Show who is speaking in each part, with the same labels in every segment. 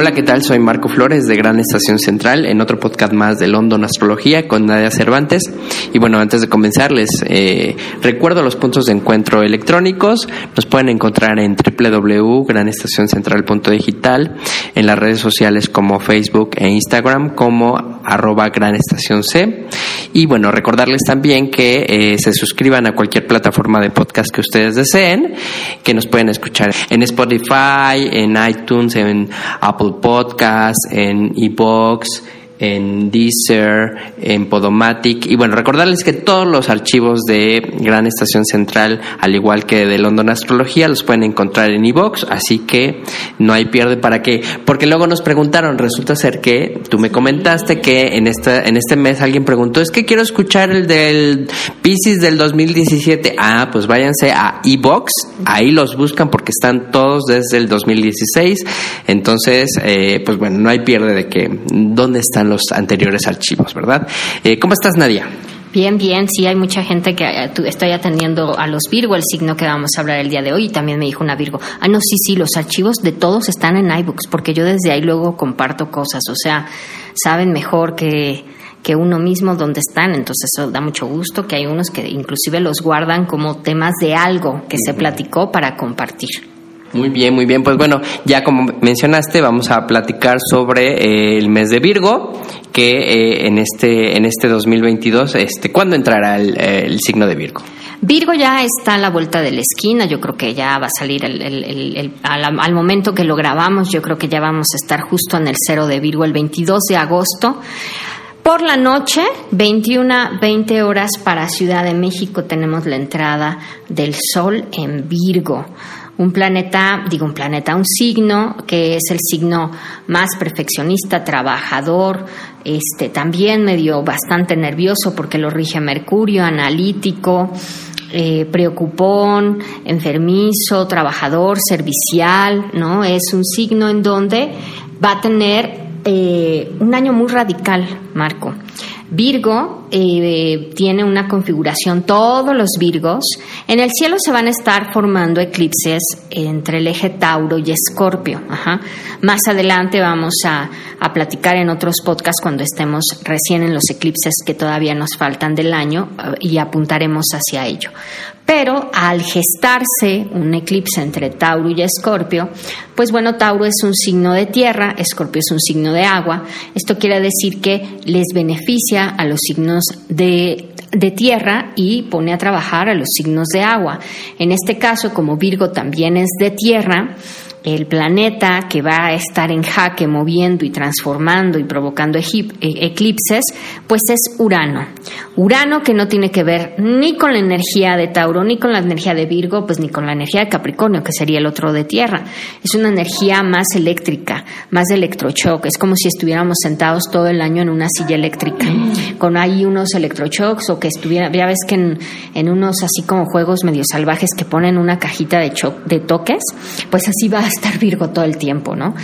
Speaker 1: Hola, ¿qué tal? Soy Marco Flores de Gran Estación Central en otro podcast más de London Astrología con Nadia Cervantes. Y bueno, antes de comenzar, les eh, recuerdo los puntos de encuentro electrónicos. Nos pueden encontrar en www.granestacioncentral.digital, en las redes sociales como Facebook e Instagram como arroba Gran Estación C. Y bueno, recordarles también que eh, se suscriban a cualquier plataforma de podcast que ustedes deseen, que nos pueden escuchar en Spotify, en iTunes, en Apple Podcast, en iBox, en Deezer, en Podomatic. Y bueno, recordarles que todos los archivos de Gran Estación Central, al igual que de London Astrología, los pueden encontrar en iBox, así que no hay pierde para qué. Porque luego nos preguntaron, resulta ser que tú me comentaste que en, esta, en este mes alguien preguntó, es que quiero escuchar el del Pisces del 2017. Ah, pues váyanse a iBox, ahí los buscan porque están todos desde el 2016. Entonces, eh, pues bueno, no hay pierde de que dónde están los anteriores archivos, ¿verdad? Eh, ¿Cómo estás, Nadia?
Speaker 2: Bien, bien, sí, hay mucha gente que eh, estoy atendiendo a los Virgo, el signo que vamos a hablar el día de hoy, y también me dijo una Virgo, ah, no, sí, sí, los archivos de todos están en iBooks, porque yo desde ahí luego comparto cosas, o sea, saben mejor que, que uno mismo dónde están, entonces eso da mucho gusto, que hay unos que inclusive los guardan como temas de algo que se platicó para compartir.
Speaker 1: Muy bien, muy bien. Pues bueno, ya como mencionaste, vamos a platicar sobre eh, el mes de Virgo, que eh, en este en este 2022, este, ¿cuándo entrará el, signo de Virgo?
Speaker 2: Virgo ya está a la vuelta de la esquina, yo creo que ya va a salir el, al, al, momento que lo grabamos, yo creo que ya vamos a estar justo en el cero de Virgo el 22 de agosto. Por la noche, 21, 20 horas para Ciudad de México, tenemos la entrada del Sol en Virgo un planeta, digo un planeta, un signo que es el signo más perfeccionista, trabajador, este también medio bastante nervioso porque lo rige Mercurio, analítico, eh, preocupón, enfermizo, trabajador, servicial, ¿no? Es un signo en donde va a tener eh, un año muy radical, Marco. Virgo eh, tiene una configuración, todos los Virgos, en el cielo se van a estar formando eclipses entre el eje Tauro y Escorpio. Más adelante vamos a, a, platicar en otros podcasts cuando estemos recién en los eclipses que todavía nos faltan del año eh, y apuntaremos hacia ello. Pero al gestarse un eclipse entre Tauro y Escorpio, pues bueno, Tauro es un signo de tierra, Escorpio es un signo de agua. Esto quiere decir que les beneficia a los signos de, de tierra y pone a trabajar a los signos de agua. En este caso, como Virgo también es de tierra, el planeta que va a estar en jaque moviendo y transformando y provocando e-, eclipses, pues es Urano. Urano que no tiene que ver ni con la energía de Tauro, ni con la energía de Virgo, pues ni con la energía de Capricornio, que sería el otro de Tierra. Es una energía más eléctrica, más de electrochoque. Es como si estuviéramos sentados todo el año en una silla eléctrica, con ahí unos electrochocks o que estuviera, ya ves que en, unos así como juegos medio salvajes que ponen una cajita de, de toques, pues así va estar Virgo todo el tiempo, ¿no?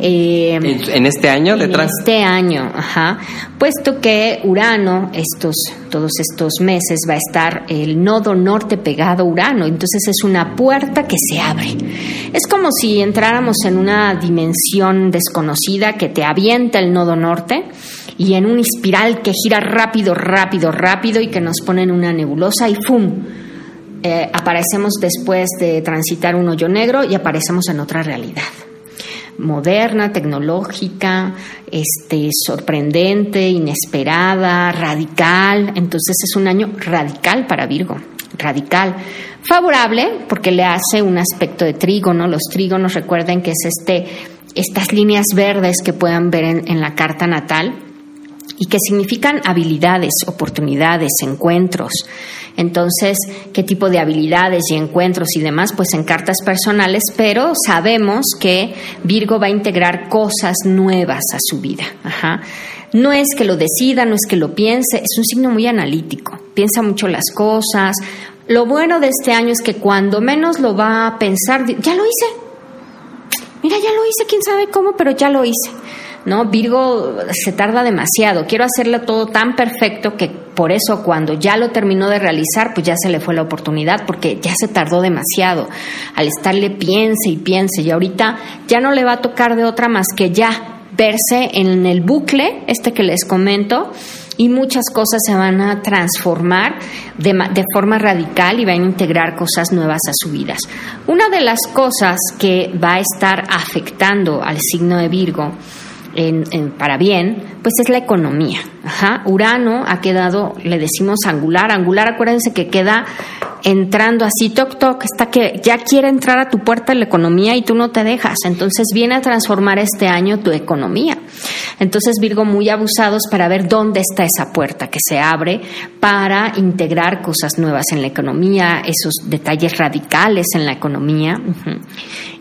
Speaker 1: Eh, ¿En este año
Speaker 2: en este año, ajá. Puesto que Urano, estos, todos estos meses, va a estar el nodo norte pegado a Urano, entonces es una puerta que se abre. Es como si entráramos en una dimensión desconocida que te avienta el nodo norte y en una espiral que gira rápido, rápido, rápido y que nos pone en una nebulosa y ¡fum! Eh, aparecemos después de transitar un hoyo negro y aparecemos en otra realidad moderna, tecnológica, este, sorprendente, inesperada, radical. Entonces es un año radical para Virgo, radical. Favorable porque le hace un aspecto de trígono. Los trígonos recuerden que es este, estas líneas verdes que puedan ver en, en la carta natal y que significan habilidades, oportunidades, encuentros. Entonces, ¿qué tipo de habilidades y encuentros y demás? Pues en cartas personales, pero sabemos que Virgo va a integrar cosas nuevas a su vida. No es que lo decida, no es que lo piense, es un signo muy analítico, piensa mucho las cosas. Lo bueno de este año es que cuando menos lo va a pensar, ya lo hice. Mira, ya lo hice, quién sabe cómo, pero ya lo hice. ¿No? Virgo se tarda demasiado, quiero hacerlo todo tan perfecto que por eso cuando ya lo terminó de realizar, pues ya se le fue la oportunidad porque ya se tardó demasiado al estarle piense y piense y ahorita ya no le va a tocar de otra más que ya verse en el bucle, este que les comento, y muchas cosas se van a transformar de, de, forma radical y van a integrar cosas nuevas a su vida. Una de las cosas que va a estar afectando al signo de Virgo en, para bien, pues es la economía. Ajá. Urano ha quedado, le decimos angular. Angular, acuérdense que queda entrando así, toc, toc, está que ya quiere entrar a tu puerta la economía y tú no te dejas. Entonces viene a transformar este año tu economía. Entonces Virgo muy abusados para ver dónde está esa puerta que se abre para integrar cosas nuevas en la economía, esos detalles radicales en la economía.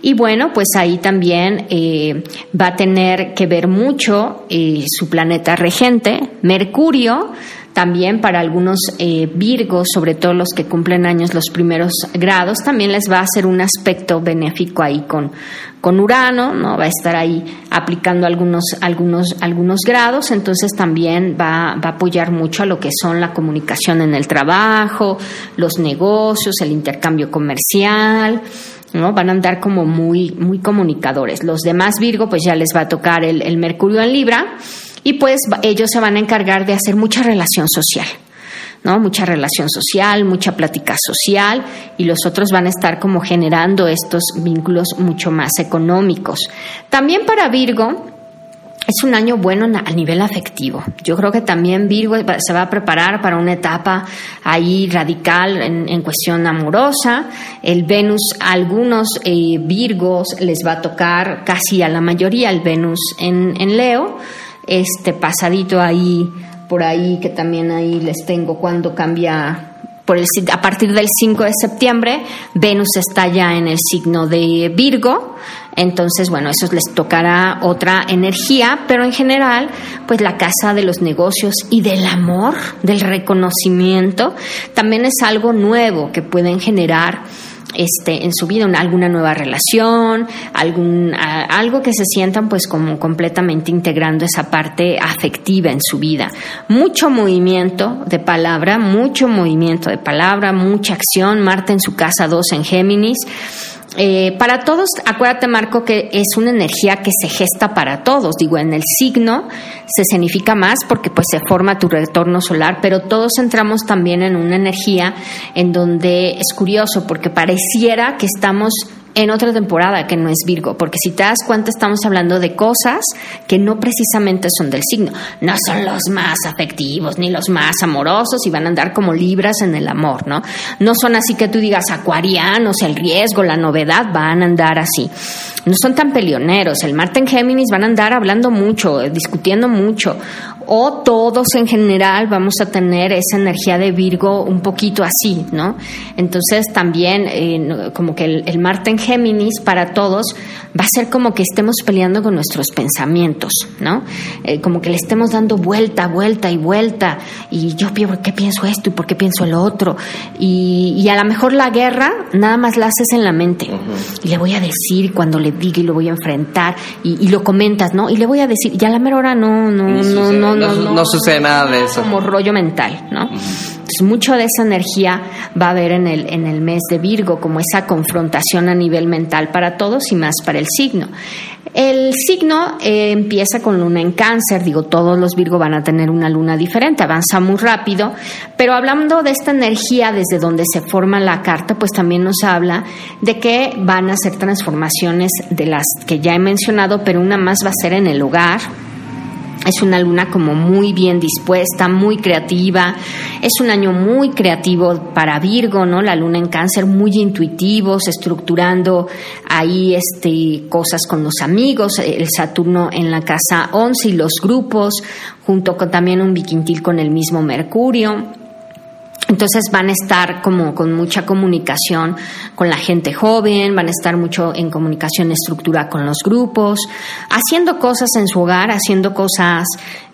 Speaker 2: Y bueno, pues ahí también eh, va a tener que ver mucho eh, su planeta regente, Mercurio, también para algunos eh, Virgos, sobre todo los que cumplen años los primeros grados, también les va a hacer un aspecto benéfico ahí con, con Urano, ¿no? Va a estar ahí aplicando algunos, algunos, algunos grados, entonces también va, va a apoyar mucho a lo que son la comunicación en el trabajo, los negocios, el intercambio comercial, ¿no? Van a andar como muy, muy comunicadores. Los demás Virgo, pues ya les va a tocar el, el Mercurio en Libra y pues ellos se van a encargar de hacer mucha relación social. ¿no? Mucha relación social, mucha plática social y los otros van a estar como generando estos vínculos mucho más económicos. También para Virgo, es un año bueno a nivel afectivo. Yo creo que también Virgo se va a preparar para una etapa ahí radical en, cuestión amorosa. El Venus, a algunos eh, Virgos les va a tocar casi a la mayoría el Venus en, en Leo este pasadito ahí, por ahí, que también ahí les tengo cuando cambia por el, a partir del 5 de septiembre, Venus está ya en el signo de Virgo, entonces, bueno, eso les tocará otra energía, pero en general, pues la casa de los negocios y del amor, del reconocimiento, también es algo nuevo que pueden generar este, en su vida, alguna nueva relación, algún, algo que se sientan pues como completamente integrando esa parte afectiva en su vida. Mucho movimiento de palabra, mucho movimiento de palabra, mucha acción. Marte en su casa 2 en Géminis eh, para todos, acuérdate Marco que es una energía que se gesta para todos. Digo, en el signo se significa más porque pues se forma tu retorno solar, pero todos entramos también en una energía en donde es curioso porque pareciera que estamos en otra temporada que no es Virgo, porque si te das cuenta estamos hablando de cosas que no precisamente son del signo, no son los más afectivos ni los más amorosos y van a andar como libras en el amor, ¿no? No son así que tú digas acuarianos, el riesgo, la novedad, van a andar así. No son tan peleoneros, el Marte en Géminis van a andar hablando mucho, discutiendo mucho, o todos en general vamos a tener esa energía de Virgo un poquito así, ¿no? Entonces también eh, como que el, Marte en Géminis para todos va a ser como que estemos peleando con nuestros pensamientos, ¿no? Eh, como que le estemos dando vuelta, vuelta y vuelta y yo por qué pienso esto y por qué pienso lo otro y, a lo mejor la guerra nada más la haces en la mente y le voy a decir cuando le diga y lo voy a enfrentar y, lo comentas, ¿no? Y le voy a decir, ya a la mera hora no, no, no, no
Speaker 1: no, sucede nada de eso.
Speaker 2: Como rollo mental, ¿no? Entonces, mucho de esa energía va a haber en el, en el mes de Virgo, como esa confrontación a nivel mental para todos y más para el signo. El signo eh, empieza con luna en cáncer, digo, todos los Virgo van a tener una luna diferente, avanza muy rápido, pero hablando de esta energía desde donde se forma la carta, pues también nos habla de que van a ser transformaciones de las que ya he mencionado, pero una más va a ser en el hogar, Es una luna como muy bien dispuesta, muy creativa. Es un año muy creativo para Virgo, ¿no? La luna en cáncer, muy intuitivos, estructurando ahí este, cosas con los amigos. El Saturno en la casa 11 y los grupos, junto con también un biquintil con el mismo Mercurio. Entonces van a estar como con mucha comunicación con la gente joven, van a estar mucho en comunicación estructura con los grupos, haciendo cosas en su hogar, haciendo cosas,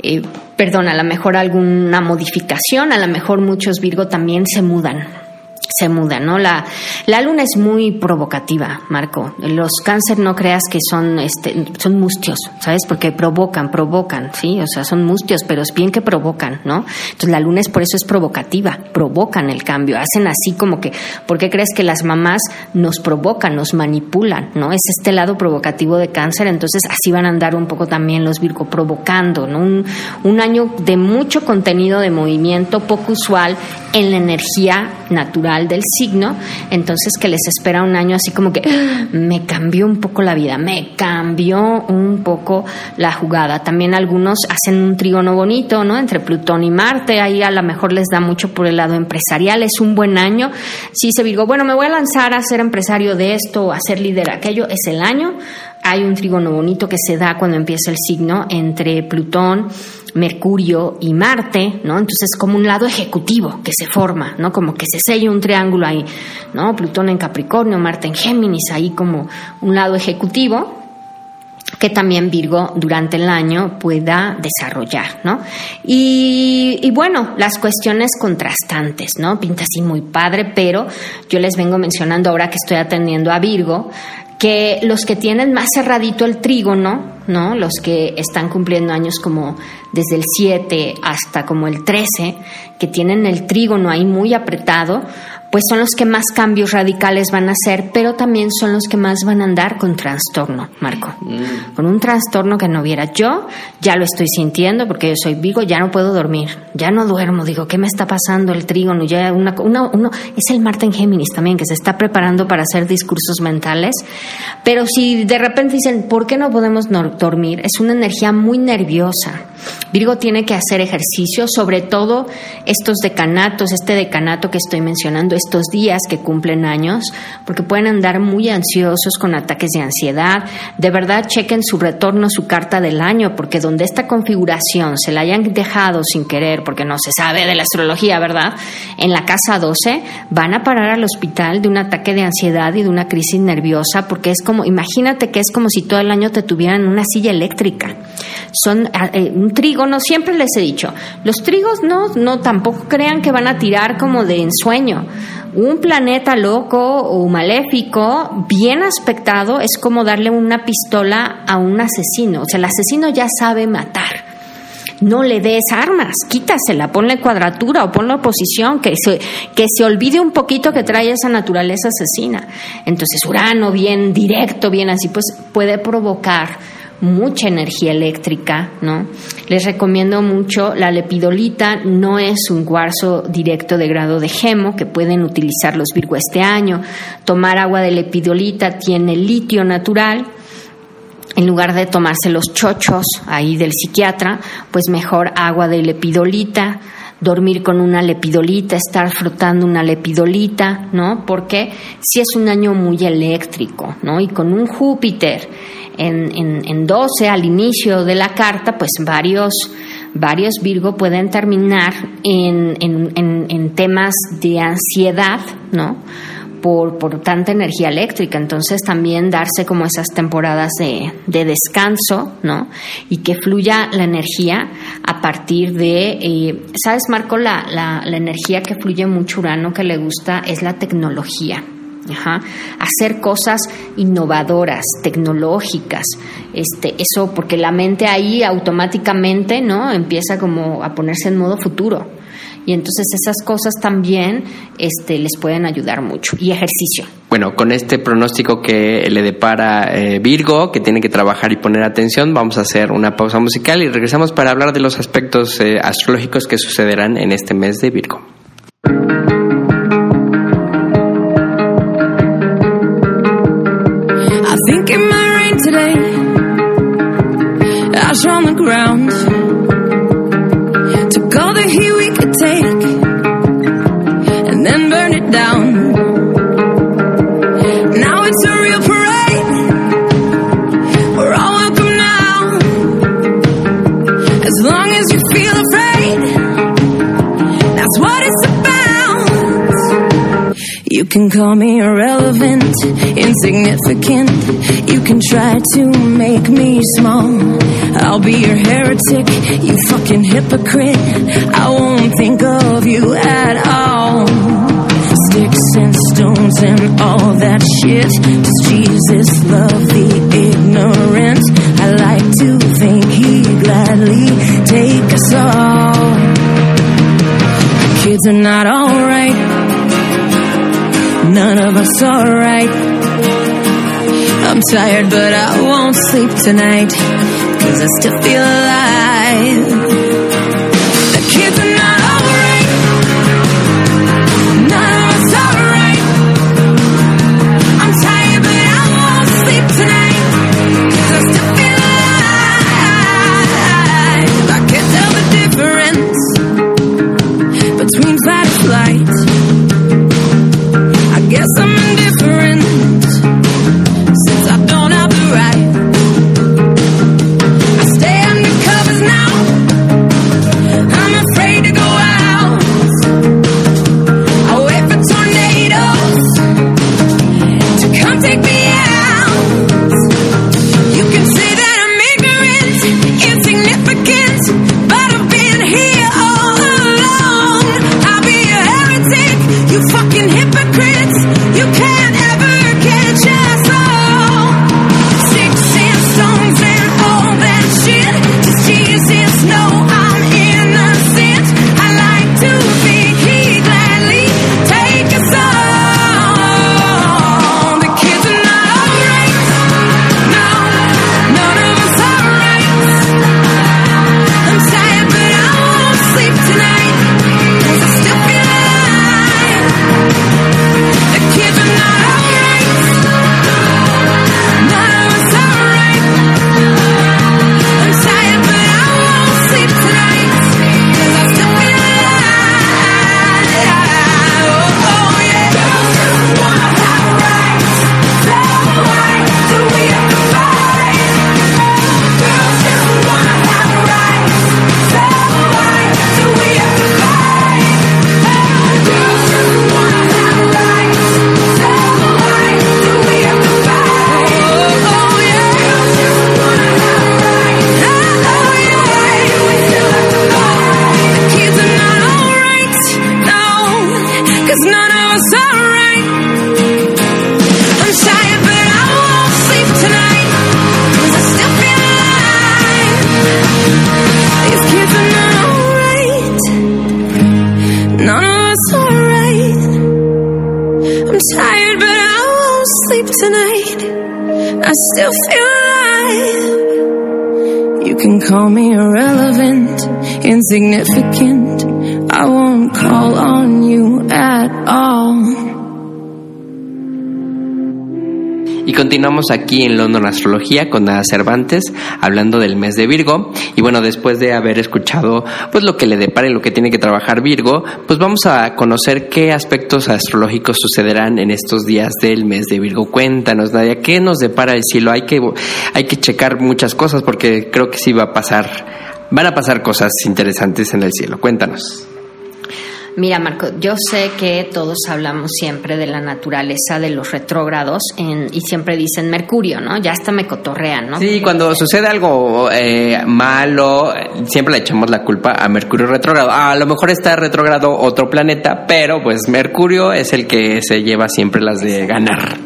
Speaker 2: eh, perdón, a lo mejor alguna modificación, a lo mejor muchos Virgo también se mudan se muda, ¿no? La, la luna es muy provocativa, Marco. Los cáncer no creas que son, este, son mustios, ¿sabes? Porque provocan, provocan, ¿sí? O sea, son mustios, pero es bien que provocan, ¿no? Entonces la luna es por eso es provocativa, provocan el cambio, hacen así como que, ¿por qué crees que las mamás nos provocan, nos manipulan, ¿no? Es este lado provocativo de cáncer, entonces así van a andar un poco también los Virgo provocando, ¿no? Un, un año de mucho contenido de movimiento, poco usual en la energía natural del signo, entonces que les espera un año así como que ah, me cambió un poco la vida, me cambió un poco la jugada. También algunos hacen un trígono bonito, ¿no? Entre Plutón y Marte, ahí a lo mejor les da mucho por el lado empresarial, es un buen año. Si se digo, bueno, me voy a lanzar a ser empresario de esto, a ser líder aquello, es el año. Hay un trígono bonito que se da cuando empieza el signo entre Plutón, Mercurio y Marte, ¿no? Entonces es como un lado ejecutivo que se forma, ¿no? Como que se sella un triángulo ahí, ¿no? Plutón en Capricornio, Marte en Géminis, ahí como un lado ejecutivo que también Virgo durante el año pueda desarrollar, ¿no? Y, y, bueno, las cuestiones contrastantes, ¿no? Pinta así muy padre, pero yo les vengo mencionando ahora que estoy atendiendo a Virgo, que los que tienen más cerradito el trígono, ¿no? Los que están cumpliendo años como desde el 7 hasta como el 13, que tienen el trígono ahí muy apretado, pues son los que más cambios radicales van a hacer, pero también son los que más van a andar con trastorno, Marco. Mm. Con un trastorno que no viera. Yo ya lo estoy sintiendo porque yo soy Vigo, ya no puedo dormir, ya no duermo. Digo, ¿qué me está pasando el trígono? Ya una, uno, es el Marte en Géminis también, que se está preparando para hacer discursos mentales. Pero si de repente dicen, ¿por qué no podemos dormir? Es una energía muy nerviosa. Virgo tiene que hacer ejercicio, sobre todo estos decanatos, este decanato que estoy mencionando, estos días que cumplen años, porque pueden andar muy ansiosos con ataques de ansiedad. De verdad, chequen su retorno, su carta del año, porque donde esta configuración se la hayan dejado sin querer, porque no se sabe de la astrología, ¿verdad? En la casa 12 van a parar al hospital de un ataque de ansiedad y de una crisis nerviosa, porque es como, imagínate que es como si todo el año te tuvieran una silla eléctrica. Son ah, eh, un trígono, siempre les he dicho, los trigos no, no tampoco crean que van a tirar como de ensueño. Un planeta loco o maléfico, bien aspectado, es como darle una pistola a un asesino. O sea, el asesino ya sabe matar. No le des armas, quítasela, ponle cuadratura o ponle oposición, que se, que se olvide un poquito que trae esa naturaleza asesina. Entonces, Urano, bien directo, bien así, pues puede provocar mucha energía eléctrica, ¿no? Les recomiendo mucho la lepidolita, no es un cuarzo directo de grado de gemo que pueden utilizar los Virgo este año. Tomar agua de lepidolita tiene litio natural. En lugar de tomarse los chochos ahí del psiquiatra, pues mejor agua de lepidolita, dormir con una lepidolita, estar frotando una lepidolita, ¿no? Porque si es un año muy eléctrico, ¿no? Y con un Júpiter en, en, 12 al inicio de la carta, pues varios, varios Virgo pueden terminar en, en temas de ansiedad, ¿no? Por, por, tanta energía eléctrica. Entonces también darse como esas temporadas de, de descanso, ¿no? Y que fluya la energía a partir de, eh, ¿sabes, Marco? La, la, la energía que fluye mucho Urano que le gusta es la tecnología. Hacer cosas innovadoras, tecnológicas, este, eso porque la mente ahí automáticamente, ¿no? Empieza como a ponerse en modo futuro. Y entonces esas cosas también este, les pueden ayudar mucho. Y ejercicio.
Speaker 1: Bueno, con este pronóstico que le depara eh, Virgo, que tiene que trabajar y poner atención, vamos a hacer una pausa musical y regresamos para hablar de los aspectos eh, astrológicos que sucederán en este mes de Virgo.
Speaker 3: think it might rain today. Ash on the ground. You can call me irrelevant, insignificant. You can try to make me small. I'll be your heretic, you fucking hypocrite. I won't think of you at all. Sticks and stones and all that shit. Does Jesus love the ignorant? I like to think he'd gladly take us all. Kids are not alright none of us alright. I'm tired, but I won't sleep tonight, cause I still feel alive.
Speaker 1: Continuamos aquí en London Astrología con Nada Cervantes, hablando del mes de Virgo. Y bueno, después de haber escuchado pues lo que le depara y lo que tiene que trabajar Virgo, pues vamos a conocer qué aspectos astrológicos sucederán en estos días del mes de Virgo. Cuéntanos, Nadia, ¿qué nos depara el cielo? Hay que, hay que checar muchas cosas porque creo que sí va a pasar, van a pasar cosas interesantes en el cielo. Cuéntanos.
Speaker 2: Mira, Marco, yo sé que todos hablamos siempre de la naturaleza de los retrógrados y siempre dicen Mercurio, ¿no? Ya hasta me cotorrean, ¿no?
Speaker 1: Sí, cuando sucede algo eh, malo, siempre le echamos la culpa a Mercurio retrógrado. Ah, a lo mejor está retrógrado otro planeta, pero pues Mercurio es el que se lleva siempre las de ganar.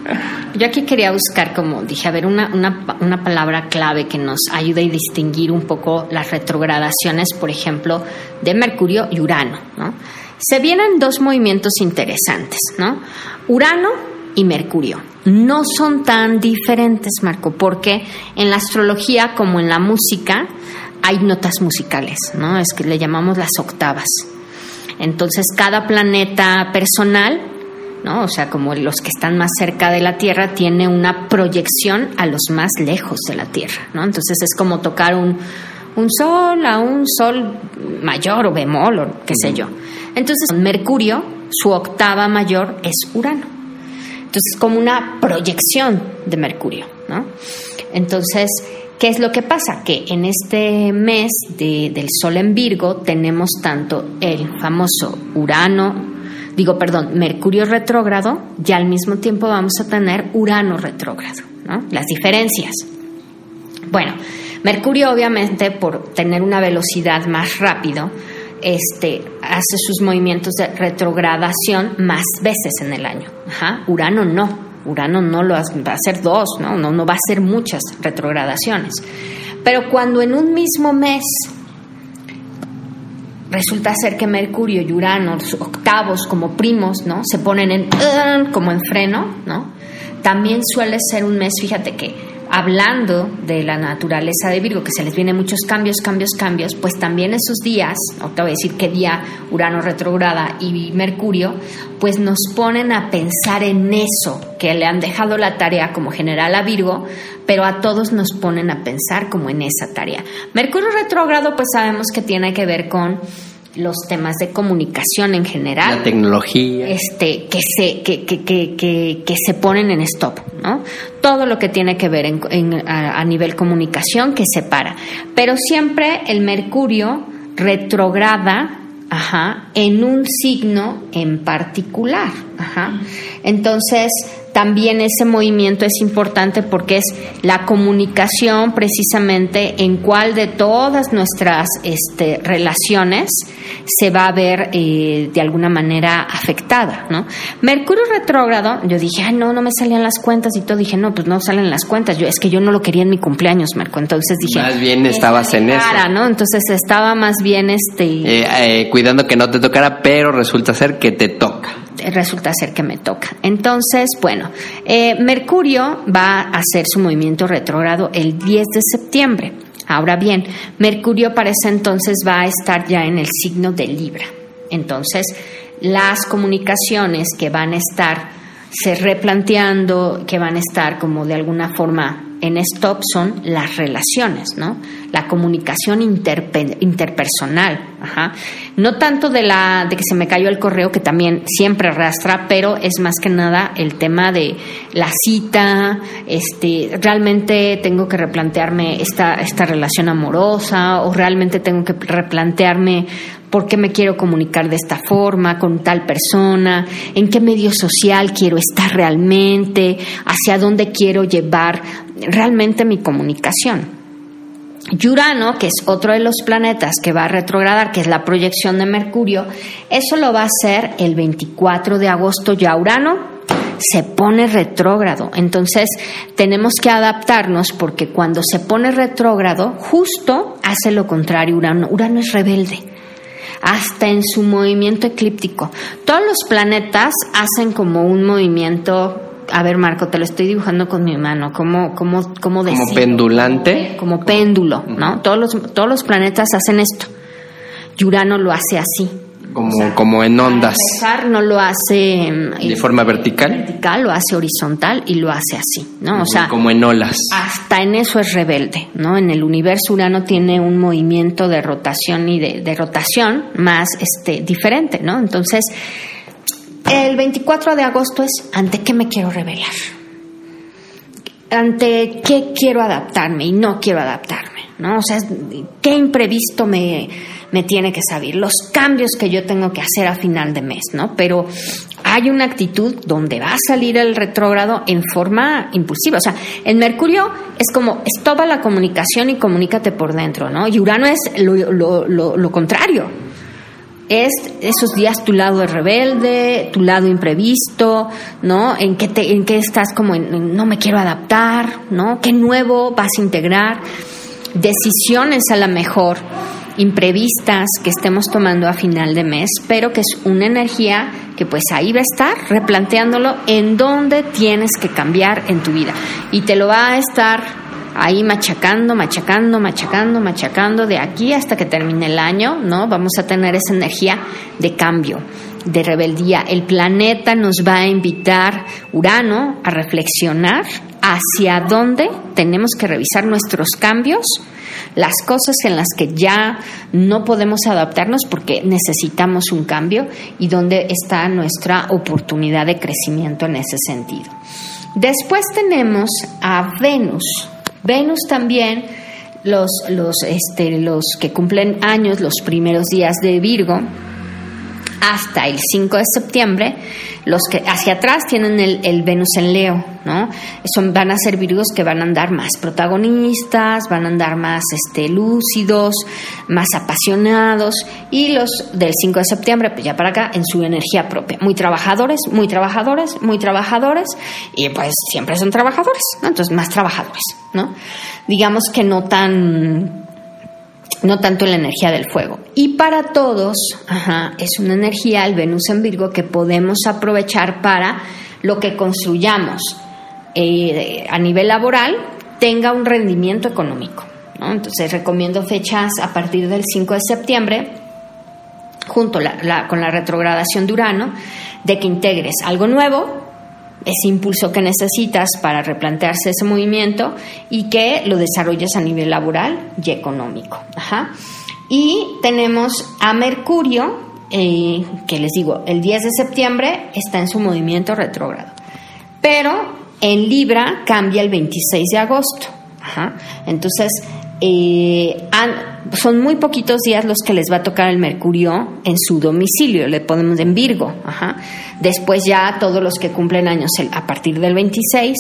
Speaker 2: Yo aquí quería buscar, como dije, a ver, una, una, una palabra clave que nos ayude a distinguir un poco las retrogradaciones, por ejemplo, de Mercurio y Urano, ¿no? Se vienen dos movimientos interesantes, ¿no? Urano y Mercurio. No son tan diferentes, Marco, porque en la astrología como en la música hay notas musicales, ¿no? Es que le llamamos las octavas. Entonces, cada planeta personal, ¿no? O sea, como los que están más cerca de la Tierra, tiene una proyección a los más lejos de la Tierra, ¿no? Entonces, es como tocar un, un sol a un sol mayor o bemol o qué sé yo. Entonces, Mercurio, su octava mayor es Urano. Entonces, como una proyección de Mercurio, ¿no? Entonces, ¿qué es lo que pasa? Que en este mes del Sol en Virgo tenemos tanto el famoso Urano digo, perdón, Mercurio retrógrado, y al mismo tiempo vamos a tener Urano retrógrado, ¿no? Las diferencias. Bueno, Mercurio obviamente por tener una velocidad más rápido, este, hace sus movimientos de retrogradación más veces en el año. Urano no. Urano no lo va a hacer dos, ¿no? ¿no? No va a hacer muchas retrogradaciones. Pero cuando en un mismo mes resulta ser que Mercurio y Urano, octavos como primos, ¿no? Se ponen en como en freno, ¿no? También suele ser un mes, fíjate que hablando de la naturaleza de Virgo, que se les vienen muchos cambios, cambios, cambios, pues también esos días, no te voy a decir qué día Urano retrograda y Mercurio, pues nos ponen a pensar en eso, que le han dejado la tarea como general a Virgo, pero a todos nos ponen a pensar como en esa tarea. Mercurio retrógrado, pues sabemos que tiene que ver con los temas de comunicación en general.
Speaker 1: La tecnología.
Speaker 2: Este, que se, que, que, que, que se ponen en stop, ¿no? Todo lo que tiene que ver en, a, a, nivel comunicación que se para. Pero siempre el Mercurio retrograda ajá, en un signo en particular. Ajá. Entonces, también ese movimiento es importante porque es la comunicación precisamente en cuál de todas nuestras este, relaciones se va a ver eh, de alguna manera afectada, ¿no? Mercurio retrógrado, yo dije, ay, no, no me salían las cuentas y todo, dije, no, pues no salen las cuentas, yo es que yo no lo quería en mi cumpleaños, Mercurio, entonces dije...
Speaker 1: Más bien estabas en eso.
Speaker 2: ¿no? Entonces estaba más bien este...
Speaker 1: Eh, eh, cuidando que no te tocara, pero resulta ser que te toca
Speaker 2: resulta ser que me toca. Entonces, bueno, eh, Mercurio va a hacer su movimiento retrógrado el 10 de septiembre. Ahora bien, Mercurio para ese entonces va a estar ya en el signo de Libra. Entonces, las comunicaciones que van a estar se replanteando, que van a estar como de alguna forma en stop son las relaciones, ¿no? La comunicación interpersonal, ajá. No tanto de la de que se me cayó el correo que también siempre arrastra, pero es más que nada el tema de la cita, este, realmente tengo que replantearme esta esta relación amorosa o realmente tengo que replantearme por qué me quiero comunicar de esta forma con tal persona, en qué medio social quiero estar realmente, hacia dónde quiero llevar realmente mi comunicación. Urano, que es otro de los planetas que va a retrogradar, que es la proyección de Mercurio, eso lo va a hacer el 24 de agosto ya Urano se pone retrógrado. Entonces tenemos que adaptarnos porque cuando se pone retrógrado, justo hace lo contrario Urano. Urano es rebelde hasta en su movimiento eclíptico. Todos los planetas hacen como un movimiento a ver, Marco, te lo estoy dibujando con mi mano. ¿Cómo, cómo, cómo decir?
Speaker 1: Como pendulante.
Speaker 2: Como, péndulo, ¿no? Todos los, todos los planetas hacen esto. Y Urano lo hace así.
Speaker 1: Como, como en ondas.
Speaker 2: no lo hace
Speaker 1: de forma vertical.
Speaker 2: Vertical, lo hace horizontal y lo hace así, ¿no? O sea,
Speaker 1: como en olas.
Speaker 2: Hasta en eso es rebelde, ¿no? En el universo Urano tiene un movimiento de rotación y de, de rotación más este diferente, ¿no? Entonces, el 24 de agosto es ante qué me quiero revelar. Ante qué quiero adaptarme y no quiero adaptarme, ¿no? O sea, qué imprevisto me me tiene que saber, los cambios que yo tengo que hacer a final de mes, ¿no? Pero hay una actitud donde va a salir el retrógrado en forma impulsiva. O sea, en Mercurio es como, es toda la comunicación y comunícate por dentro, ¿no? Y Urano es lo, contrario. Es esos días tu lado es rebelde, tu lado imprevisto, ¿no? En qué, te, en qué estás como en, no me quiero adaptar, ¿no? ¿Qué nuevo vas a integrar? Decisiones a la mejor imprevistas que estemos tomando a final de mes, pero que es una energía que pues ahí va a estar replanteándolo en dónde tienes que cambiar en tu vida. Y te lo va a estar ahí machacando, machacando, machacando, machacando de aquí hasta que termine el año, ¿no? Vamos a tener esa energía de cambio, de rebeldía. El planeta nos va a invitar, Urano, a reflexionar hacia dónde tenemos que revisar nuestros cambios las cosas en las que ya no podemos adaptarnos porque necesitamos un cambio y dónde está nuestra oportunidad de crecimiento en ese sentido. Después tenemos a Venus. Venus también, los, los, este, los que cumplen años, los primeros días de Virgo, hasta el 5 de septiembre, los que hacia atrás tienen el, Venus en Leo, ¿no? Son, van a ser Virgos que van a andar más protagonistas, van a andar más este, lúcidos, más apasionados, y los del 5 de septiembre, pues ya para acá, en su energía propia, muy trabajadores, muy trabajadores, muy trabajadores, y pues siempre son trabajadores, ¿no? Entonces más trabajadores, ¿no? Digamos que no tan no tanto la energía del fuego. Y para todos, es una energía, el Venus en Virgo, que podemos aprovechar para lo que construyamos eh, a nivel laboral tenga un rendimiento económico. Entonces recomiendo fechas a partir del 5 de septiembre, junto con la retrogradación de Urano, de que integres algo nuevo, ese impulso que necesitas para replantearse ese movimiento y que lo desarrolles a nivel laboral y económico. Y tenemos a Mercurio, eh, que les digo, el 10 de septiembre está en su movimiento retrógrado, pero en Libra cambia el 26 de agosto. Entonces, eh, son muy poquitos días los que les va a tocar el Mercurio en su domicilio, le ponemos en Virgo. Después ya todos los que cumplen años a partir del 26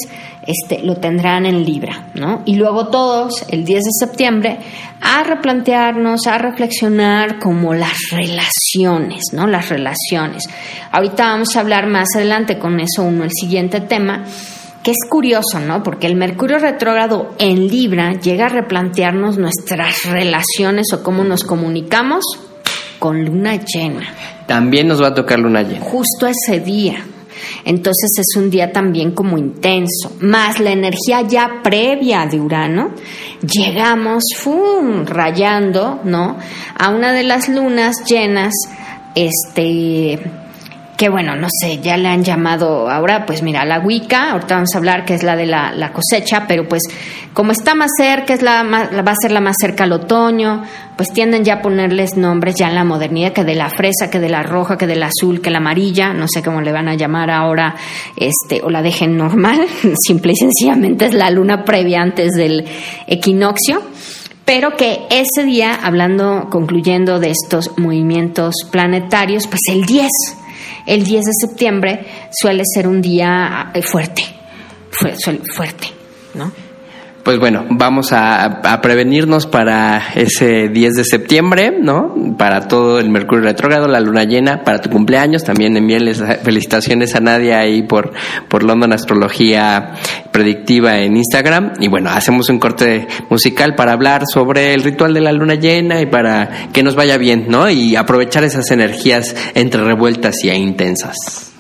Speaker 2: este, lo tendrán en Libra. ¿no? Y luego todos, el 10 de septiembre, a replantearnos, a reflexionar como las relaciones, ¿no? Las relaciones. Ahorita vamos a hablar más adelante con eso uno, el siguiente tema que es curioso, ¿no? Porque el Mercurio retrógrado en Libra llega a replantearnos nuestras relaciones o cómo nos comunicamos con luna llena.
Speaker 1: También nos va a tocar luna llena.
Speaker 2: Justo ese día. Entonces es un día también como intenso. Más la energía ya previa de Urano, llegamos ¡fum! rayando, ¿no? A una de las lunas llenas, este que bueno, no sé, ya le han llamado ahora, pues mira, la Wicca, ahorita vamos a hablar que es la de la, cosecha, pero pues como está más cerca, es la, va a ser la más cerca al otoño, pues tienden ya a ponerles nombres ya en la modernidad, que de la fresa, que de la roja, que de la azul, que la amarilla, no sé cómo le van a llamar ahora, este, o la dejen normal, simple y sencillamente es la luna previa antes del equinoccio pero que ese día, hablando, concluyendo de estos movimientos planetarios, pues el 10 el 10 de septiembre suele ser un día eh, fuerte, fuerte, ¿no?
Speaker 1: Pues bueno, vamos a, prevenirnos para ese 10 de septiembre, ¿no? Para todo el Mercurio retrógrado, la luna llena, para tu cumpleaños. También envíenles felicitaciones a Nadia ahí por, por London Astrología Predictiva en Instagram. Y bueno, hacemos un corte musical para hablar sobre el ritual de la luna llena y para que nos vaya bien, ¿no? Y aprovechar esas energías entre revueltas y intensas.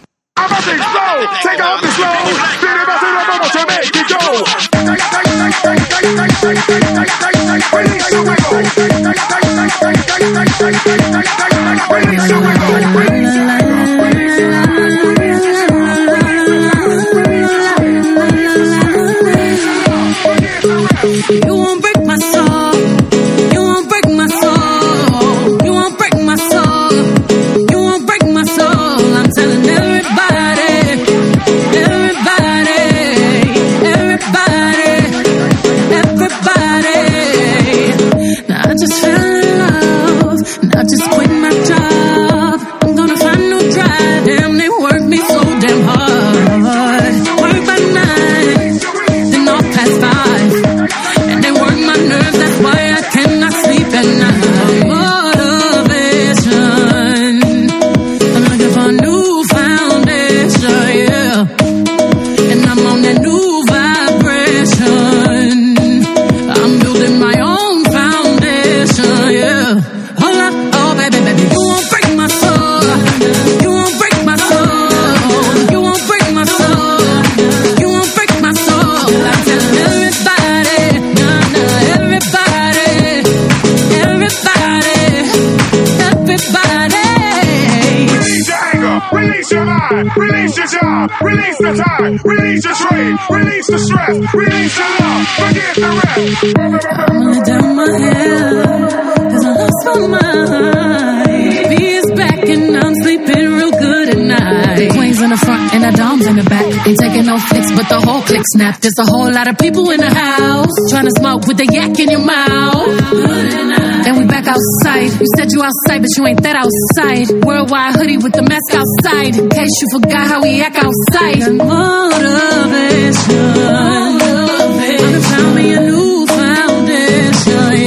Speaker 3: Bring it. Bring
Speaker 4: release your job, release the time, release the stress, release your love, forget the rest.
Speaker 3: I'm gonna down my head, cause I lost my mind. B is back and I'm in the front and the doms in the back. Ain't taking no flicks, but the whole click snap. There's a whole lot of people in the house trying to smoke with the yak in your mouth. Then we back outside. You said you outside, but you ain't that outside. Worldwide hoodie with the mask outside. In case you forgot how we act outside. Motivation. I found me a new foundation,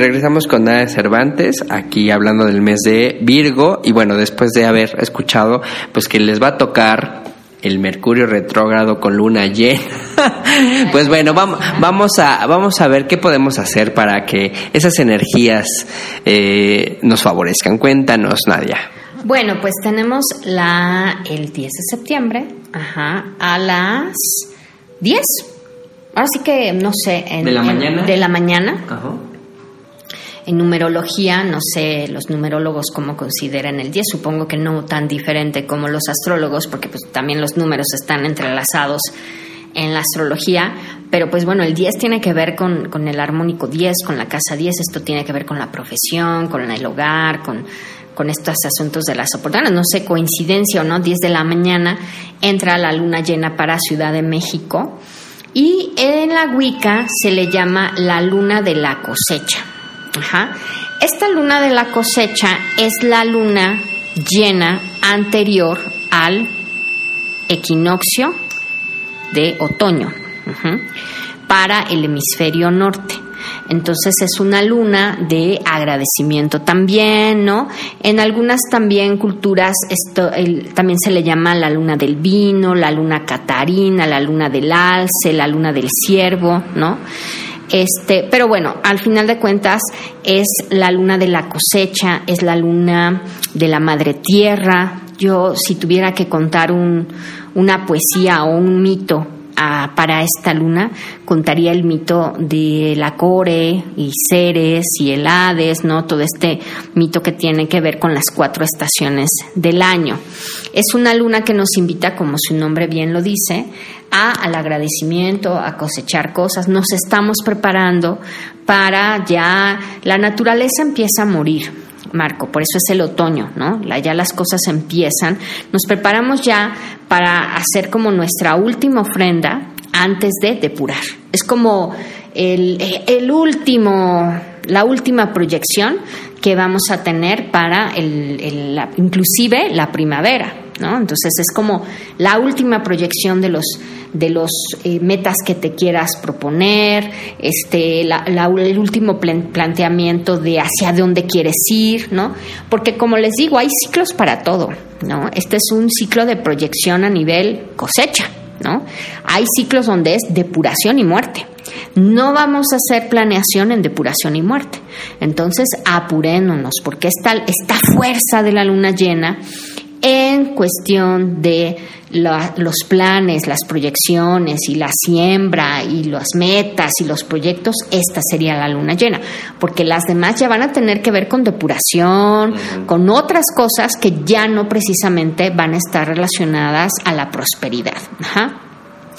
Speaker 1: regresamos con Nada de Cervantes, aquí hablando del mes de Virgo. Y bueno, después de haber escuchado, pues que les va a tocar el Mercurio retrógrado con luna llena. pues bueno, vamos, vamos, a, vamos a ver qué podemos hacer para que esas energías eh, nos favorezcan. Cuéntanos, Nadia.
Speaker 2: Bueno, pues tenemos la el 10 de septiembre, ajá, a las 10. Ahora sí que no sé, en-
Speaker 1: ¿De la
Speaker 2: en-
Speaker 1: mañana?
Speaker 2: de la mañana.
Speaker 1: Ajá.
Speaker 2: En numerología, no sé los numerólogos cómo consideran el 10, supongo que no tan diferente como los astrólogos, porque pues también los números están entrelazados en la astrología, pero pues bueno, el 10 tiene que ver con, con el armónico 10, con la casa 10, esto tiene que ver con la profesión, con el hogar, con, con estos asuntos de las oportunidades, no sé, coincidencia o no, 10 de la mañana entra la luna llena para Ciudad de México y en la Wicca se le llama la luna de la cosecha. Ajá. Esta luna de la cosecha es la luna llena anterior al equinoccio de otoño para el hemisferio norte. Entonces es una luna de agradecimiento también, ¿no? En algunas también culturas esto también se le llama la luna del vino, la luna catarina, la luna del alce, la luna del ciervo, ¿no? Este, pero bueno, al final de cuentas es la luna de la cosecha, es la luna de la madre tierra. Yo, si tuviera que contar un, una poesía o un mito para esta luna, contaría el mito de la Core y Ceres y el Hades, ¿no? Todo este mito que tiene que ver con las cuatro estaciones del año. Es una luna que nos invita, como su nombre bien lo dice, a, al agradecimiento, a cosechar cosas. Nos estamos preparando para ya la naturaleza empieza a morir. Marco, por eso es el otoño, ¿no? La- ya las cosas empiezan. Nos preparamos ya para hacer como nuestra última ofrenda antes de depurar. Es como el, el último, la última proyección que vamos a tener para el, inclusive la primavera, ¿no? Entonces es como la última proyección de los de los eh, metas que te quieras proponer, este, el último plan- planteamiento de hacia dónde quieres ir, ¿no? Porque como les digo, hay ciclos para todo, ¿no? Este es un ciclo de proyección a nivel cosecha, ¿no? Hay ciclos donde es depuración y muerte. No vamos a hacer planeación en depuración y muerte. Entonces, apurémonos, porque esta, esta fuerza de la luna llena en cuestión de la- los planes, las proyecciones y la siembra y las metas y los proyectos, esta sería la luna llena, porque las demás ya van a tener que ver con depuración, con otras cosas que ya no precisamente van a estar relacionadas a la prosperidad. Ajá.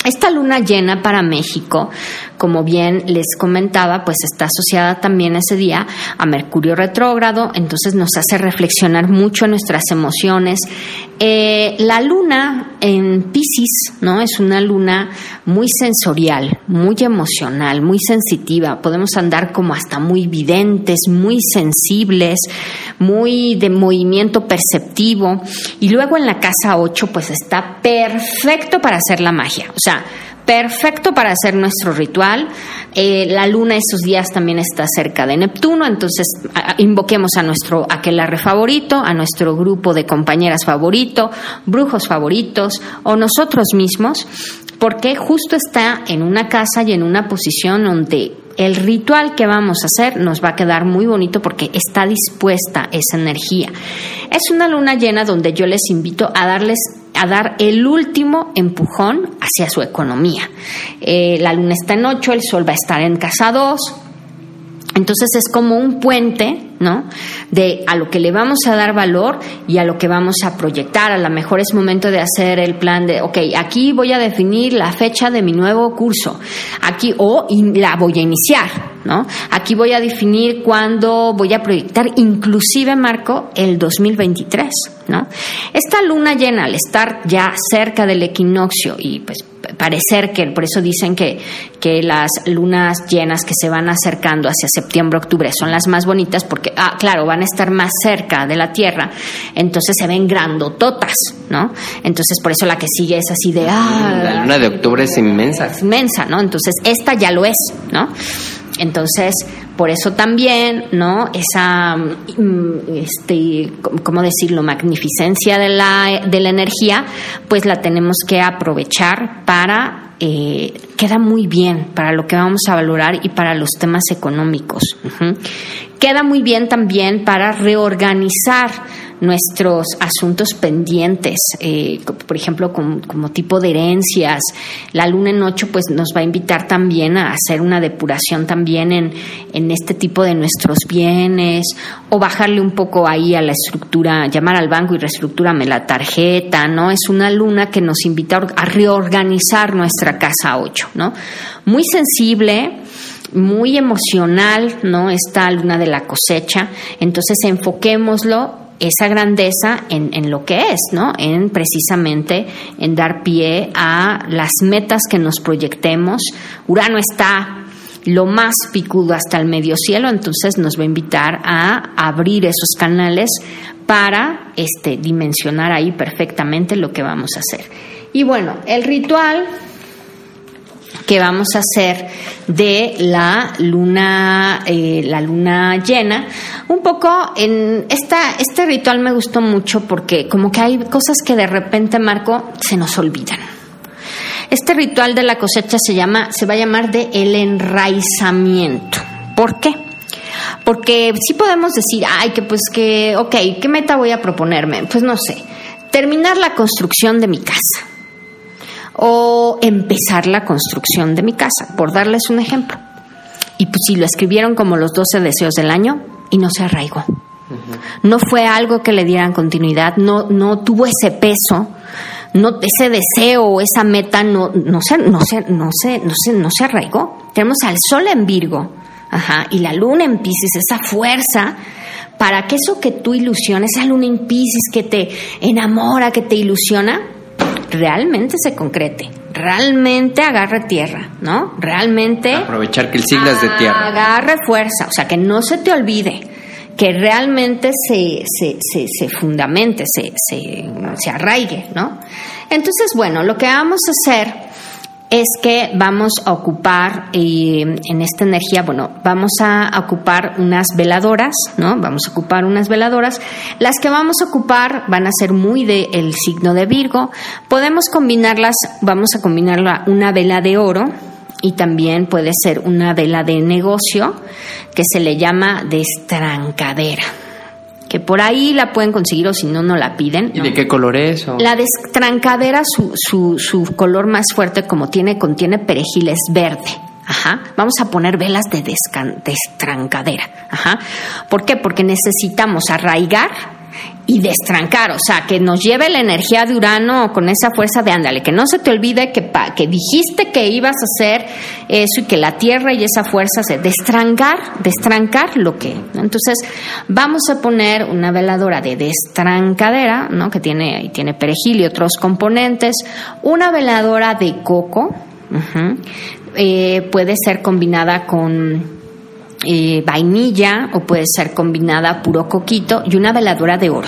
Speaker 2: Esta luna llena para México, como bien les comentaba, pues está asociada también ese día a Mercurio retrógrado, entonces nos hace reflexionar mucho nuestras emociones. Eh, la luna en Pisces, ¿no? Es una luna muy sensorial, muy emocional, muy sensitiva. Podemos andar como hasta muy videntes, muy sensibles, muy de movimiento perceptivo. Y luego en la casa 8, pues está perfecto para hacer la magia. O sea, perfecto para hacer nuestro ritual. Eh, la luna esos días también está cerca de Neptuno, entonces a- invoquemos a nuestro aquelarre favorito, a nuestro grupo de compañeras favorito, brujos favoritos o nosotros mismos, porque justo está en una casa y en una posición donde el ritual que vamos a hacer nos va a quedar muy bonito porque está dispuesta esa energía. Es una luna llena donde yo les invito a darles a dar el último empujón hacia su economía. Eh, la luna está en 8, el sol va a estar en casa 2, entonces es como un puente, ¿no? De a lo que le vamos a dar valor y a lo que vamos a proyectar. A lo mejor es momento de hacer el plan de, ok, aquí voy a definir la fecha de mi nuevo curso. Aquí, o la voy a iniciar, ¿no? Aquí voy a definir cuándo voy a proyectar, inclusive, Marco, el 2023, ¿no? Esta luna llena, al estar ya cerca del equinoccio y pues parecer que por eso dicen que, que las lunas llenas que se van acercando hacia septiembre, octubre son las más bonitas porque, ah, claro, van a estar más cerca de la Tierra, entonces se ven grandototas, ¿no? Entonces por eso la que sigue es así de, ah,
Speaker 1: La luna de octubre es inmensa.
Speaker 2: es inmensa, ¿no? Entonces, esta ya lo es, ¿no? Entonces, por eso también, ¿no? Esa, mm, este, ¿cómo decirlo? Magnificencia de la, de la energía, pues la tenemos que aprovechar para, eh, queda muy bien para lo que vamos a valorar y para los temas económicos. Queda muy bien también para reorganizar nuestros asuntos pendientes, eh, por ejemplo, como, tipo de herencias. La luna en ocho pues nos va a invitar también a hacer una depuración también en, en este tipo de nuestros bienes o bajarle un poco ahí a la estructura, llamar al banco y reestructúrame la tarjeta, ¿no? Es una luna que nos invita a or- a reorganizar nuestra casa 8, ¿no? Muy sensible, muy emocional, ¿no? Esta luna de la cosecha. Entonces enfoquémoslo esa grandeza en, en lo que es, ¿no? En precisamente en dar pie a las metas que nos proyectemos. Urano está lo más picudo hasta el medio cielo, entonces nos va a invitar a abrir esos canales para este, dimensionar ahí perfectamente lo que vamos a hacer. Y bueno, el ritual que vamos a hacer de la luna eh, la luna llena. Un poco en esta este ritual me gustó mucho porque como que hay cosas que de repente Marco se nos olvidan. Este ritual de la cosecha se llama se va a llamar de el enraizamiento. ¿por qué? porque sí podemos decir ay que pues que ok qué meta voy a proponerme pues no sé. Terminar la construcción de mi casa o empezar la construcción de mi casa, por darles un ejemplo. Y pues si lo escribieron como los 12 deseos del año y no se arraigó. No fue algo que le dieran continuidad, no, no tuvo ese peso, no, ese deseo o esa meta no, no, se, no, se, no, se, no, se, no se arraigó. Tenemos al sol en Virgo ajá, y la luna en Pisces, esa fuerza, para que eso que tú ilusiones, esa luna en Pisces que te enamora, que te ilusiona, realmente se concrete, realmente agarre tierra, ¿no? Realmente...
Speaker 1: Aprovechar que el signo es de tierra.
Speaker 2: Agarre fuerza, o sea, que no se te olvide, que realmente se, se, se, se fundamente, se, se, se arraigue, ¿no? Entonces, bueno, lo que vamos a hacer es que vamos a ocupar eh, en esta energía, bueno, vamos a ocupar unas veladoras, ¿no? Vamos a ocupar unas veladoras. Las que vamos a ocupar van a ser muy del signo de Virgo. Podemos combinarlas, vamos a combinarla una vela de oro y también puede ser una vela de negocio que se le llama destrancadera que por ahí la pueden conseguir o si no, no la piden.
Speaker 1: ¿Y de qué color es? o?
Speaker 2: La destrancadera, su, su, su color más fuerte, como tiene, contiene perejil, es verde. Ajá. Vamos a poner velas de destrancadera. Ajá. ¿Por qué? Porque necesitamos arraigar y destrancar, o sea, que nos lleve la energía de Urano con esa fuerza de ándale, que no se te olvide que, que dijiste que ibas a hacer eso y que la tierra y esa fuerza se destrancar, destrancar lo que. Entonces, vamos a poner una veladora de destrancadera, ¿no? Que tiene, tiene perejil y otros componentes, una veladora de coco, eh, puede ser combinada con eh, vainilla o puede ser combinada puro coquito y una veladora de oro.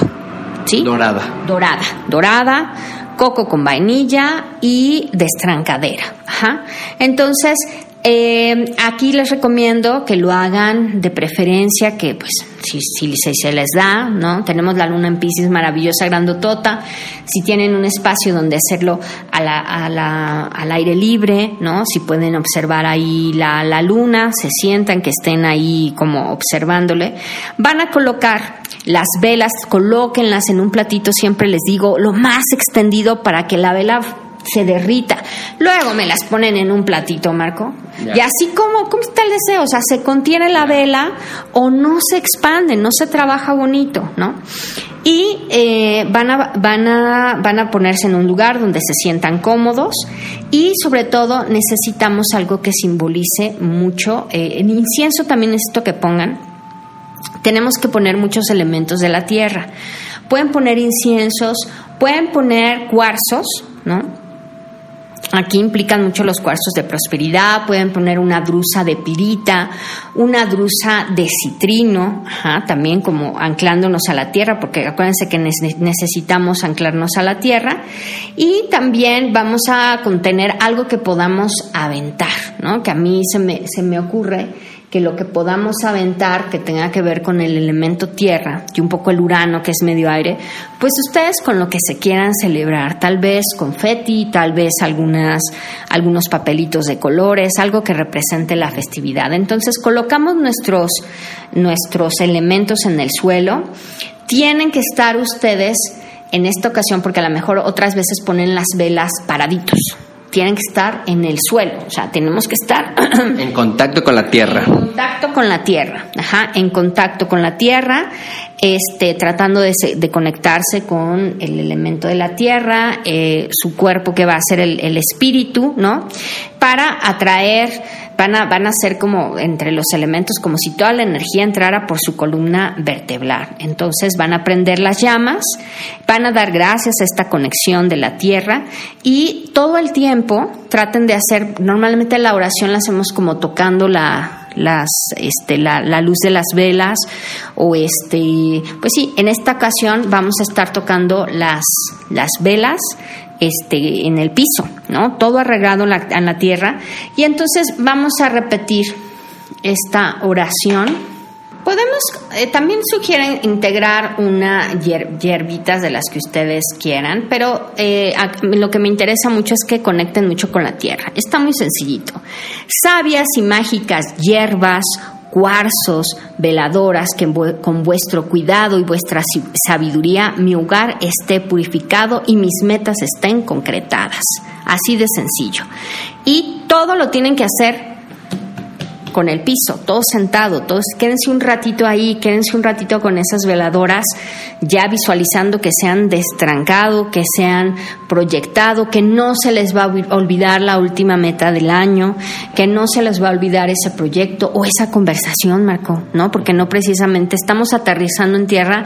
Speaker 2: ¿Sí?
Speaker 1: Dorada.
Speaker 2: Dorada, dorada, coco con vainilla y destrancadera. Ajá. Entonces, eh, aquí les recomiendo que lo hagan de preferencia, que pues si, se, les da, ¿no? Tenemos la luna en Pisces maravillosa, grandotota. Si tienen un espacio donde hacerlo al aire libre, ¿no? Si pueden observar ahí la, la luna, se sientan que estén ahí como observándole. Van a colocar las velas, colóquenlas en un platito, siempre les digo, lo más extendido para que la vela se derrita. Luego me las ponen en un platito, Marco. Y así como, ¿cómo está el deseo? O sea, se contiene la vela o no se expande, no se trabaja bonito, ¿no? Y eh, van, a, van, a, van a ponerse en un lugar donde se sientan cómodos y sobre todo necesitamos algo que simbolice mucho. Eh, en incienso también necesito que pongan tenemos que poner muchos elementos de la tierra. Pueden poner inciensos, pueden poner cuarzos, ¿no? Aquí implican mucho los cuarzos de prosperidad, pueden poner una drusa de pirita, una drusa de citrino, ajá, también como anclándonos a la tierra, porque acuérdense que nece- necesitamos anclarnos a la tierra. Y también vamos a contener algo que podamos aventar, ¿no? Que a mí se me, se me ocurre que lo que podamos aventar que tenga que ver con el elemento tierra y un poco el urano que es medio aire, pues ustedes con lo que se quieran celebrar, tal vez confeti, tal vez algunas algunos papelitos de colores, algo que represente la festividad. Entonces colocamos nuestros nuestros elementos en el suelo. Tienen que estar ustedes en esta ocasión porque a lo mejor otras veces ponen las velas paraditos. Tienen que estar en el suelo, o sea, tenemos que estar
Speaker 1: En contacto con la tierra.
Speaker 2: en contacto con la tierra, ajá, en contacto con la tierra, este, tratando de, de conectarse con el elemento de la tierra, eh, su cuerpo que va a ser el, el espíritu, ¿no? Para atraer, van a, van a ser como entre los elementos, como si toda la energía entrara por su columna vertebral. Entonces van a prender las llamas, van a dar gracias a esta conexión de la tierra y todo el tiempo traten de hacer, normalmente la oración la hacemos como tocando la, las este la, la luz de las velas o este pues sí en esta ocasión vamos a estar tocando las las velas este en el piso no todo arreglado en la, tierra y entonces vamos a repetir esta oración Podemos, eh, también sugieren integrar una hier- de las que ustedes quieran, pero eh, lo que me interesa mucho es que conecten mucho con la tierra. Está muy sencillito. Sabias y mágicas hierbas, cuarzos, veladoras, que con vuestro cuidado y vuestra sabiduría mi hogar esté purificado y mis metas estén concretadas. Así de sencillo. Y todo lo tienen que hacer con el piso, todo sentado, todos quédense un ratito ahí, quédense un ratito con esas veladoras, ya visualizando que se han destrancado, que se han proyectado, que no se les va a olvidar la última meta del año, que no se les va a olvidar ese proyecto o esa conversación, Marco, ¿no? Porque no precisamente estamos aterrizando en tierra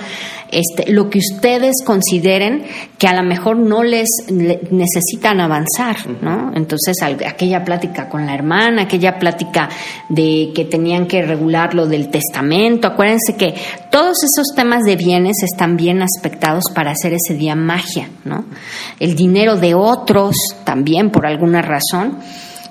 Speaker 2: este, lo que ustedes consideren que a lo mejor no les necesitan avanzar, ¿no? Entonces, aquella plática con la hermana, aquella plática de que tenían que regular lo del testamento, acuérdense que todos esos temas de bienes están bien aspectados para hacer ese día magia, ¿no? El dinero de otros también por alguna razón.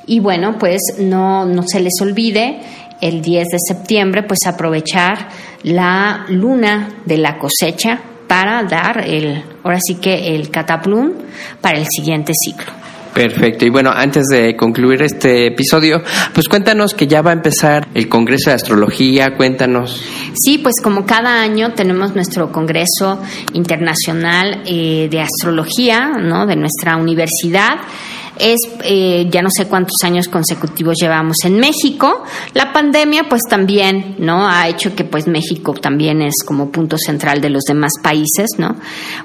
Speaker 2: Y bueno, pues no, no se les olvide el 10 de septiembre, pues aprovechar la luna de la cosecha para dar el, ahora sí que el cataplum para el siguiente ciclo.
Speaker 1: Perfecto. Y bueno, antes de concluir este episodio, pues cuéntanos que ya va a empezar el Congreso de Astrología, cuéntanos.
Speaker 2: Sí, pues como cada año tenemos nuestro Congreso Internacional eh, de Astrología, ¿no? De nuestra universidad es eh, ya no sé cuántos años consecutivos llevamos en México. La pandemia pues también, ¿no? Ha hecho que pues México también es como punto central de los demás países, ¿no?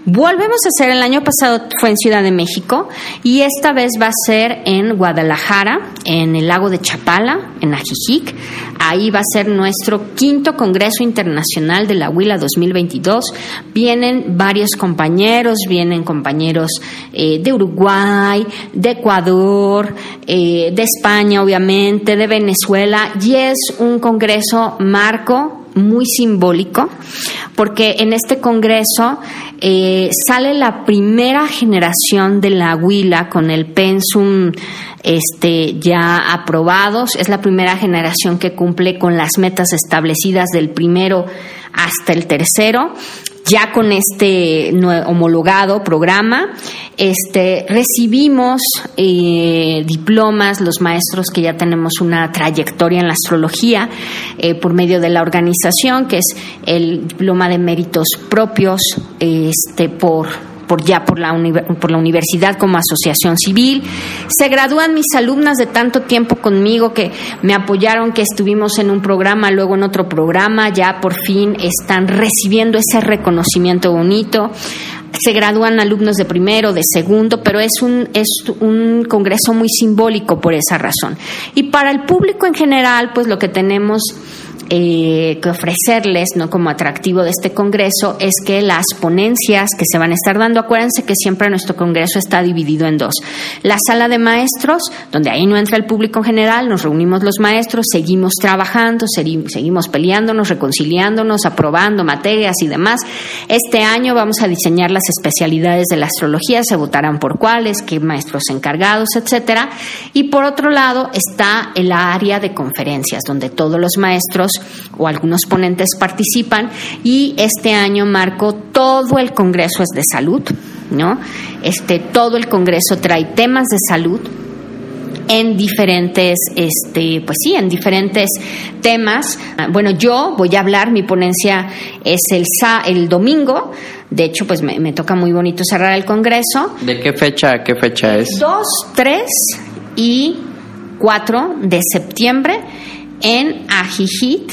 Speaker 2: Volvemos a hacer, el año pasado fue en Ciudad de México y esta vez va a ser en Guadalajara, en el lago de Chapala, en Ajijic. Ahí va a ser nuestro quinto Congreso Internacional de la Huila 2022. Vienen varios compañeros, vienen compañeros eh, de Uruguay, de Ecuador, eh, de España obviamente, de Venezuela, y es un congreso marco muy simbólico, porque en este congreso eh, sale la primera generación de la Huila con el pensum este, ya aprobados, es la primera generación que cumple con las metas establecidas del primero hasta el tercero ya con este homologado programa, este, recibimos eh, diplomas, los maestros que ya tenemos una trayectoria en la astrología eh, por medio de la organización, que es el diploma de méritos propios este, por por ya por la, por la universidad como asociación civil. Se gradúan mis alumnas de tanto tiempo conmigo que me apoyaron, que estuvimos en un programa, luego en otro programa, ya por fin están recibiendo ese reconocimiento bonito se gradúan alumnos de primero, de segundo, pero es un, es un congreso muy simbólico por esa razón. Y para el público en general, pues lo que tenemos eh, que ofrecerles, ¿no? Como atractivo de este congreso es que las ponencias que se van a estar dando, acuérdense que siempre nuestro congreso está dividido en dos. La sala de maestros, donde ahí no entra el público en general, nos reunimos los maestros, seguimos trabajando, seguimos peleándonos, reconciliándonos, aprobando materias y demás. Este año vamos a diseñar las especialidades de la astrología, se votarán por cuáles, qué maestros encargados, etcétera. Y por otro lado está el área de conferencias, donde todos los maestros o algunos ponentes participan y este año marco todo el Congreso es de salud, ¿no? Este, todo el Congreso trae temas de salud en diferentes, este, pues sí, en diferentes temas. Bueno, yo voy a hablar, mi ponencia es el, el domingo, de hecho, pues me, me toca muy bonito cerrar el Congreso.
Speaker 1: ¿De qué fecha a qué fecha es?
Speaker 2: 2, 3 y 4 de septiembre en Ajijit.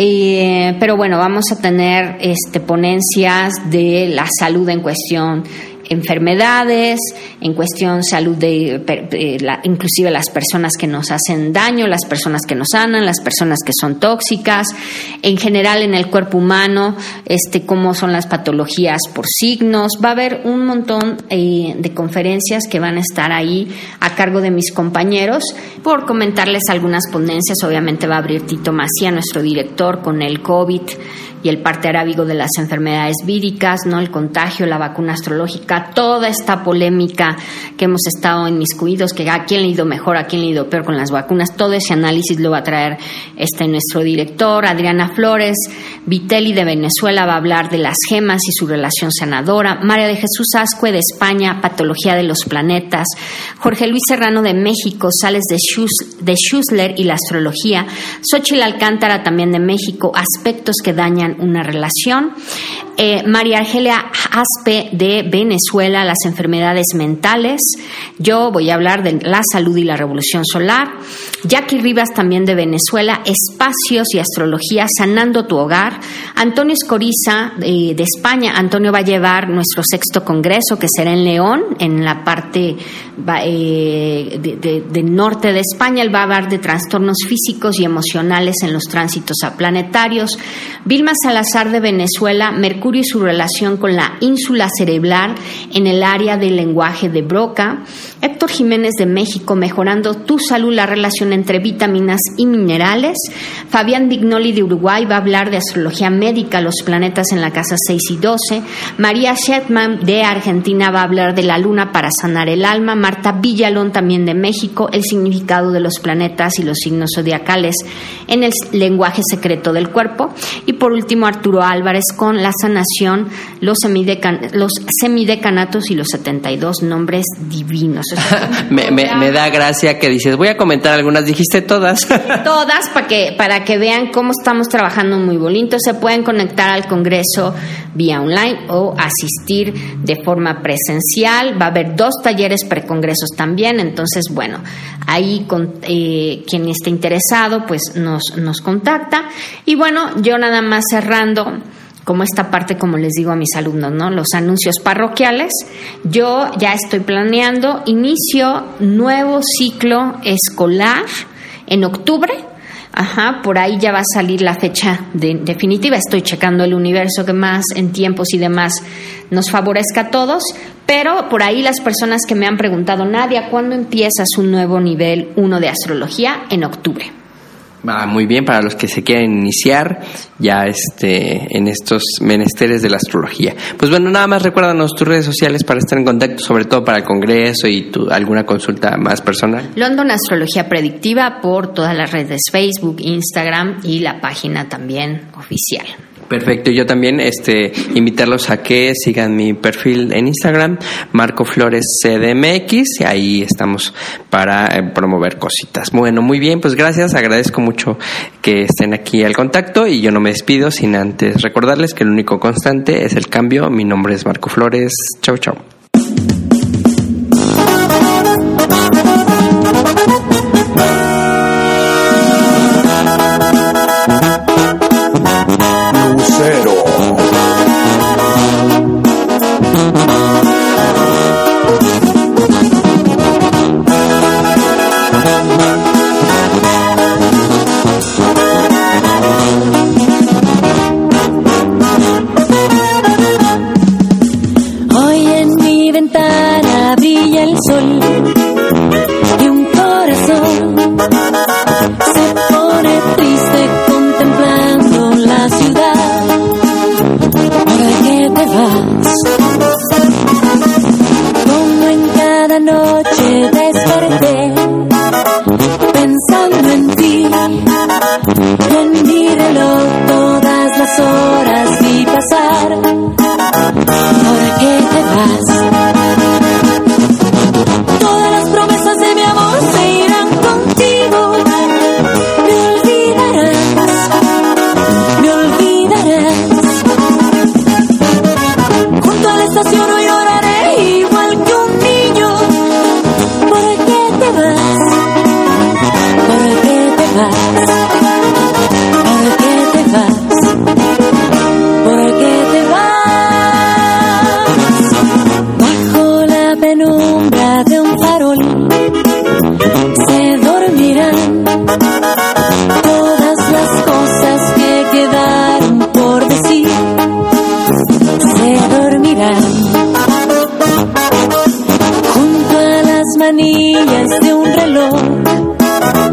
Speaker 2: Eh, pero bueno, vamos a tener este, ponencias de la salud en cuestión enfermedades, en cuestión salud de, inclusive las personas que nos hacen daño, las personas que nos sanan, las personas que son tóxicas, en general en el cuerpo humano, este, cómo son las patologías por signos. Va a haber un montón eh, de conferencias que van a estar ahí a cargo de mis compañeros. Por comentarles algunas ponencias, obviamente va a abrir Tito Macía, nuestro director, con el COVID y el parte arábigo de las enfermedades víricas, ¿no? el contagio, la vacuna astrológica, toda esta polémica que hemos estado inmiscuidos, que a quién le ha ido mejor, a quién le ha ido peor con las vacunas, todo ese análisis lo va a traer este nuestro director, Adriana Flores, Vitelli de Venezuela va a hablar de las gemas y su relación sanadora, María de Jesús Ascue de España, patología de los planetas, Jorge Luis Serrano de México, Sales de, de Schussler y la astrología, Xochitl Alcántara también de México, aspectos que dañan una relación. Eh, María Argelia Aspe de Venezuela, las enfermedades mentales. Yo voy a hablar de la salud y la revolución solar. Jackie Rivas también de Venezuela, espacios y astrología, sanando tu hogar. Antonio Escoriza eh, de España. Antonio va a llevar nuestro sexto congreso que será en León, en la parte eh, del norte de España. Él va a hablar de trastornos físicos y emocionales en los tránsitos a planetarios. Vilma Salazar de Venezuela, Mercurio y su relación con la ínsula cerebral en el área del lenguaje de Broca. Héctor Jiménez de México, mejorando tu salud, la relación entre vitaminas y minerales. Fabián Dignoli de Uruguay va a hablar de astrología médica, los planetas en la casa 6 y 12. María Shetman de Argentina va a hablar de la luna para sanar el alma. Marta Villalón también de México, el significado de los planetas y los signos zodiacales en el lenguaje secreto del cuerpo. Y por último, Arturo Álvarez con la sanación, los, los semidecanatos y los 72 nombres divinos.
Speaker 5: me, da gracia que dices, voy a comentar algunas, dijiste todas.
Speaker 2: todas para que, para que vean cómo estamos trabajando muy bonito. Se pueden conectar al Congreso vía online o asistir de forma presencial. Va a haber dos talleres precongresos también. Entonces, bueno, ahí con, eh, quien esté interesado, pues nos, nos contacta. Y bueno, yo nada más cerrando como esta parte, como les digo a mis alumnos, ¿no? Los anuncios parroquiales. Yo ya estoy planeando inicio nuevo ciclo escolar en octubre. Ajá, por ahí ya va a salir la fecha definitiva. Estoy checando el universo que más en tiempos y demás nos favorezca a todos. Pero por ahí las personas que me han preguntado, Nadia, ¿cuándo empiezas un nuevo nivel 1 de astrología? En octubre.
Speaker 5: Va muy bien para los que se quieren iniciar ya este en estos menesteres de la astrología. Pues bueno, nada más recuérdanos tus redes sociales para estar en contacto, sobre todo para el congreso y tu, alguna consulta más personal.
Speaker 2: London Astrología Predictiva por todas las redes Facebook, Instagram y la página también oficial.
Speaker 5: Perfecto, yo también este invitarlos a que sigan mi perfil en Instagram, Marco Flores CDMX, y ahí estamos para eh, promover cositas. Bueno, muy bien, pues gracias, agradezco mucho que estén aquí al contacto y yo no me despido sin antes recordarles que el único constante es el cambio. Mi nombre es Marco Flores. Chau, chau.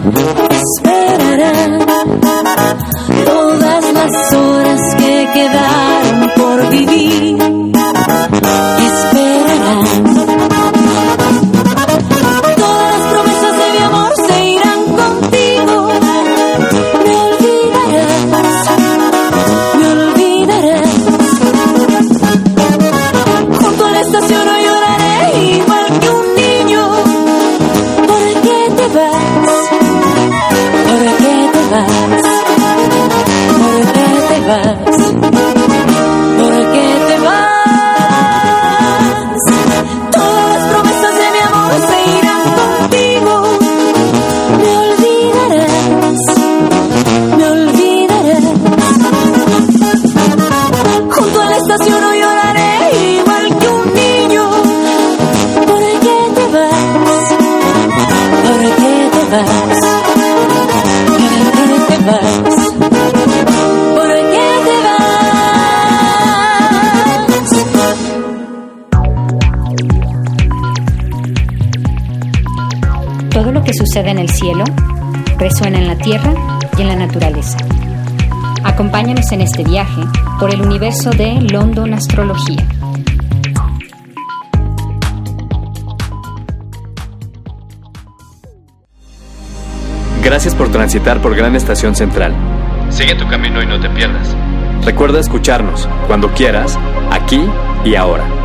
Speaker 2: Mm-hmm. En este viaje por el universo de London Astrología.
Speaker 6: Gracias por transitar por Gran Estación Central. Sigue tu camino y no te pierdas. Recuerda escucharnos cuando quieras, aquí y ahora.